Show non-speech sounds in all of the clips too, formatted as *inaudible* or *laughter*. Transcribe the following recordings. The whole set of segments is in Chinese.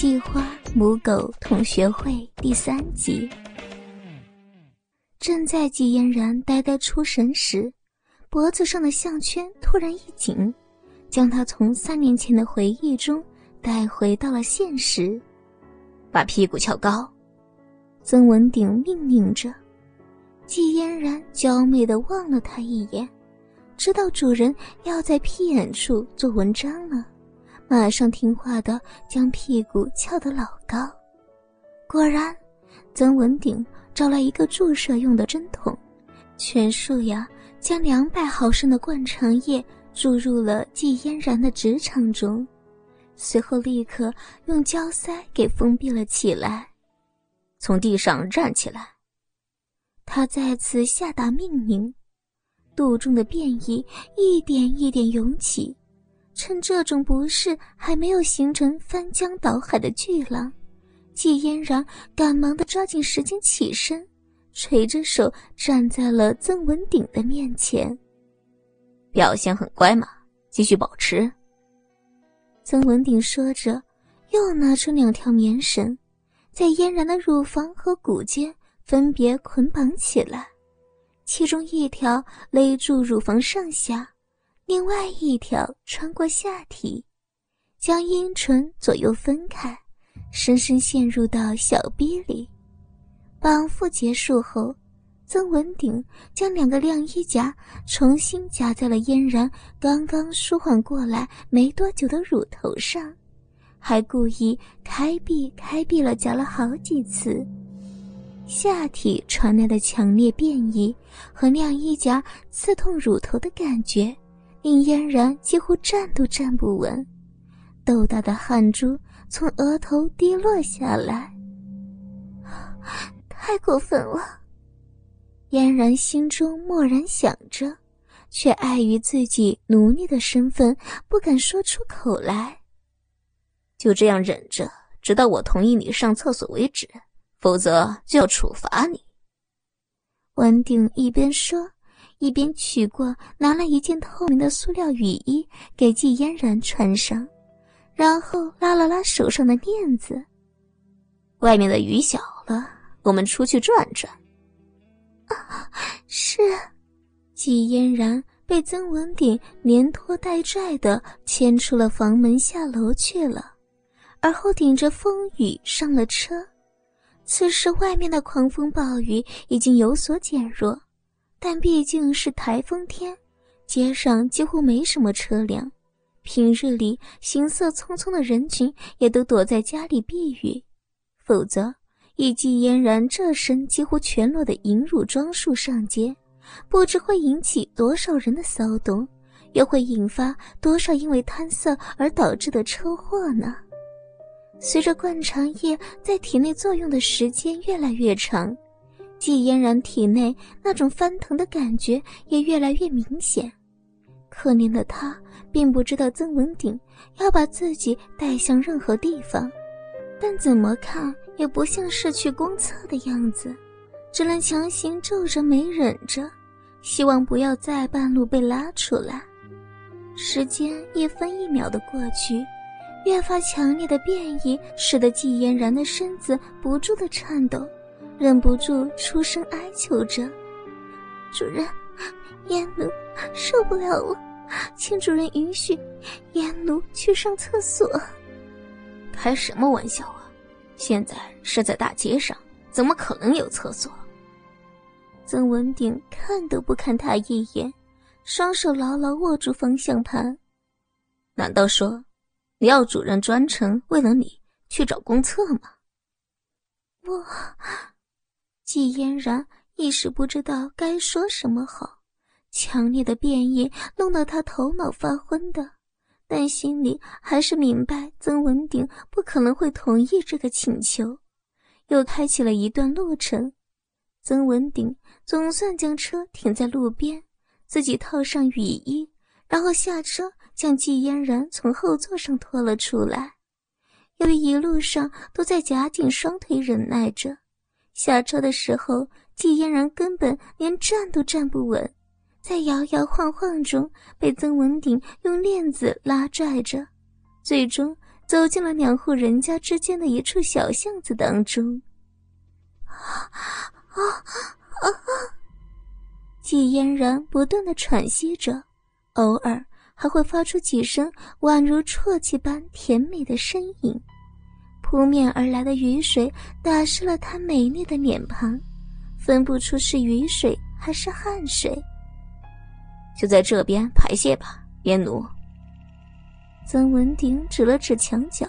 细花母狗同学会第三集。正在季嫣然呆呆出神时，脖子上的项圈突然一紧，将她从三年前的回忆中带回到了现实。把屁股翘高，曾文鼎命令着。季嫣然娇媚的望了他一眼，知道主人要在屁眼处做文章了。马上听话的将屁股翘得老高，果然，曾文鼎找来一个注射用的针筒，全数呀将两百毫升的灌肠液注入了季嫣然的直肠中，随后立刻用胶塞给封闭了起来。从地上站起来，他再次下达命令，肚中的便意一点一点涌起。趁这种不适还没有形成翻江倒海的巨浪，季嫣然赶忙的抓紧时间起身，垂着手站在了曾文鼎的面前。表现很乖嘛，继续保持。曾文鼎说着，又拿出两条棉绳，在嫣然的乳房和骨间分别捆绑起来，其中一条勒住乳房上下。另外一条穿过下体，将阴唇左右分开，深深陷入到小臂里。绑缚结束后，曾文鼎将两个晾衣夹重新夹在了嫣然刚刚舒缓过来没多久的乳头上，还故意开闭开闭了夹了好几次。下体传来的强烈变异和晾衣夹刺痛乳头的感觉。令嫣然几乎站都站不稳，豆大的汗珠从额头滴落下来。太过分了，嫣然心中默然想着，却碍于自己奴隶的身份，不敢说出口来。就这样忍着，直到我同意你上厕所为止，否则就要处罚你。文鼎一边说。一边取过，拿了一件透明的塑料雨衣给季嫣然穿上，然后拉了拉手上的链子。外面的雨小了，我们出去转转。啊，是。季嫣然被曾文鼎连拖带拽的牵出了房门下楼去了，而后顶着风雨上了车。此时外面的狂风暴雨已经有所减弱。但毕竟是台风天，街上几乎没什么车辆。平日里行色匆匆的人群也都躲在家里避雨，否则以季嫣然这身几乎全裸的银乳装束上街，不知会引起多少人的骚动，又会引发多少因为贪色而导致的车祸呢？随着灌肠液在体内作用的时间越来越长。季嫣然体内那种翻腾的感觉也越来越明显，可怜的她并不知道曾文鼎要把自己带向任何地方，但怎么看也不像是去公厕的样子，只能强行皱着眉忍着，希望不要在半路被拉出来。时间一分一秒的过去，越发强烈的变异使得季嫣然的身子不住的颤抖。忍不住出声哀求着：“主人，燕奴受不了了，请主人允许燕奴去上厕所。”开什么玩笑啊！现在是在大街上，怎么可能有厕所？曾文鼎看都不看他一眼，双手牢牢握住方向盘。难道说，你要主人专程为了你去找公厕吗？我。季嫣然一时不知道该说什么好，强烈的变异弄得他头脑发昏的，但心里还是明白曾文鼎不可能会同意这个请求，又开启了一段路程。曾文鼎总算将车停在路边，自己套上雨衣，然后下车将季嫣然从后座上拖了出来。由于一路上都在夹紧双腿忍耐着。下车的时候，季嫣然根本连站都站不稳，在摇摇晃晃中被曾文鼎用链子拉拽着，最终走进了两户人家之间的一处小巷子当中。啊啊啊！季嫣然不断的喘息着，偶尔还会发出几声宛如啜泣般甜美的呻吟。扑面而来的雨水打湿了她美丽的脸庞，分不出是雨水还是汗水。就在这边排泄吧，烟奴。曾文鼎指了指墙角，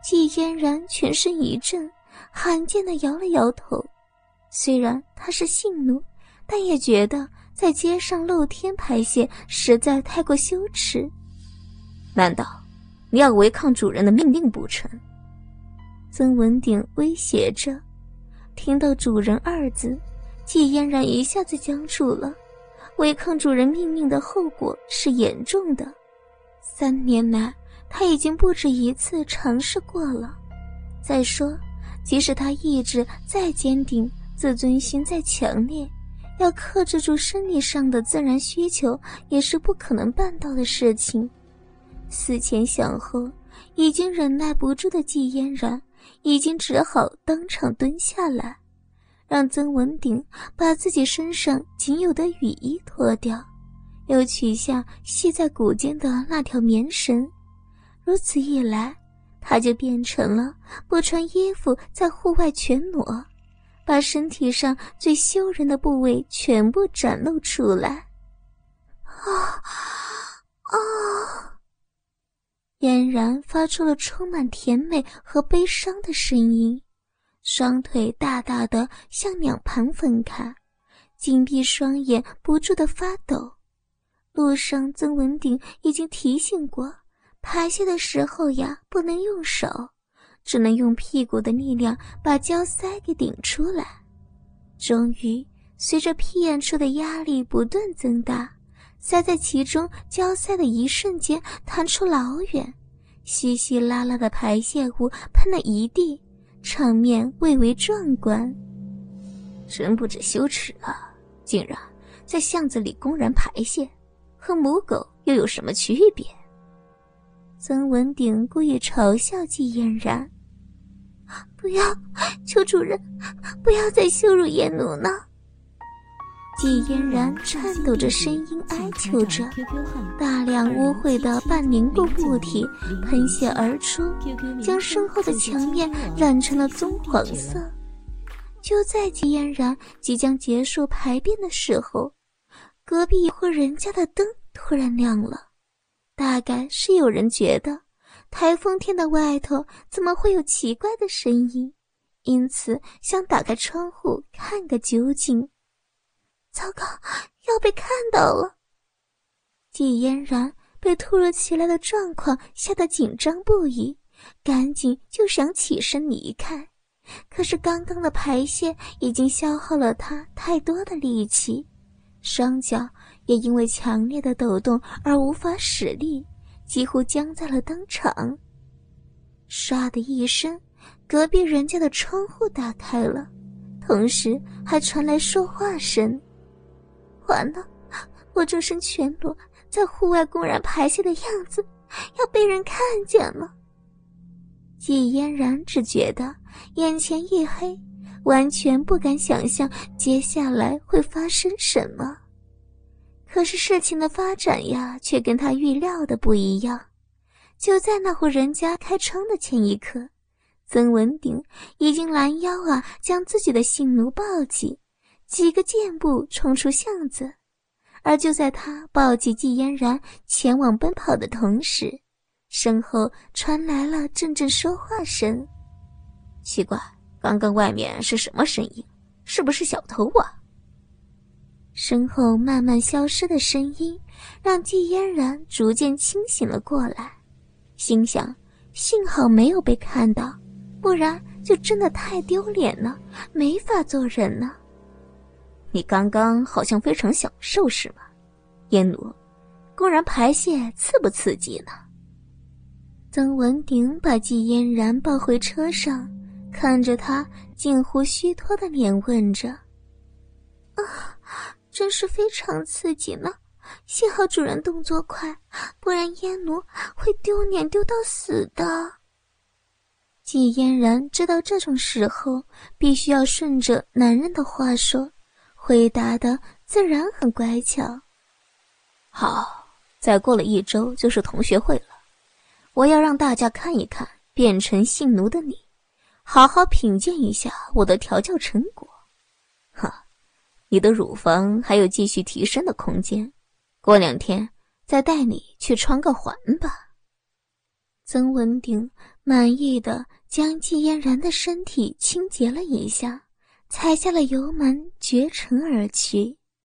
季嫣然全身一震，罕见的摇了摇头。虽然他是性奴，但也觉得在街上露天排泄实在太过羞耻。难道你要违抗主人的命令不成？曾文鼎威胁着，听到“主人”二字，季嫣然一下子僵住了。违抗主人命令的后果是严重的。三年来，他已经不止一次尝试过了。再说，即使他意志再坚定，自尊心再强烈，要克制住生理上的自然需求，也是不可能办到的事情。思前想后，已经忍耐不住的季嫣然。已经只好当场蹲下来，让曾文鼎把自己身上仅有的雨衣脱掉，又取下系在骨间的那条棉绳。如此一来，他就变成了不穿衣服在户外全裸，把身体上最羞人的部位全部展露出来。啊 *sighs* 啊！嫣然发出了充满甜美和悲伤的声音，双腿大大的向两旁分开，紧闭双眼不住的发抖。路上，曾文鼎已经提醒过，排泄的时候呀，不能用手，只能用屁股的力量把胶塞给顶出来。终于，随着屁眼处的压力不断增大。塞在其中，交塞的一瞬间弹出老远，稀稀拉拉的排泄物喷了一地，场面蔚为壮观。真不知羞耻啊！竟然在巷子里公然排泄，和母狗又有什么区别？曾文鼎故意嘲笑季嫣然：“ *gasps* 不要，求主人，不要再羞辱燕奴呢。”季嫣然颤抖着声音哀求着，大量污秽的半凝固物体喷泻而出，将身后的墙面染成了棕黄色。就在季嫣然即将结束排便的时候，隔壁一户人家的灯突然亮了，大概是有人觉得台风天的外头怎么会有奇怪的声音，因此想打开窗户看个究竟。糟糕，要被看到了！季嫣然被突如其来的状况吓得紧张不已，赶紧就想起身离开。可是刚刚的排泄已经消耗了他太多的力气，双脚也因为强烈的抖动而无法使力，几乎僵在了当场。唰的一声，隔壁人家的窗户打开了，同时还传来说话声。完了，我这身全裸在户外公然排泄的样子，要被人看见了。季嫣然只觉得眼前一黑，完全不敢想象接下来会发生什么。可是事情的发展呀，却跟他预料的不一样。就在那户人家开窗的前一刻，曾文鼎已经拦腰啊，将自己的性奴抱起。几个箭步冲出巷子，而就在他抱起季嫣然前往奔跑的同时，身后传来了阵阵说话声。奇怪，刚刚外面是什么声音？是不是小偷啊？身后慢慢消失的声音，让季嫣然逐渐清醒了过来，心想：幸好没有被看到，不然就真的太丢脸了，没法做人了。你刚刚好像非常享受，是吗，燕奴？公然排泄，刺不刺激呢？曾文鼎把季嫣然抱回车上，看着他近乎虚脱的脸，问着：“啊，真是非常刺激呢，幸好主人动作快，不然燕奴会丢脸丢到死的。季嫣然知道这种时候必须要顺着男人的话说，回答的自然很乖巧。好，再过了一周就是同学会了，我要让大家看一看变成性奴的你，好好品鉴一下我的调教成果。哈，你的乳房还有继续提升的空间，过两天再带你去穿个环吧。曾文鼎满意的将季嫣然的身体清洁了一下，踩下了油门，绝尘而去。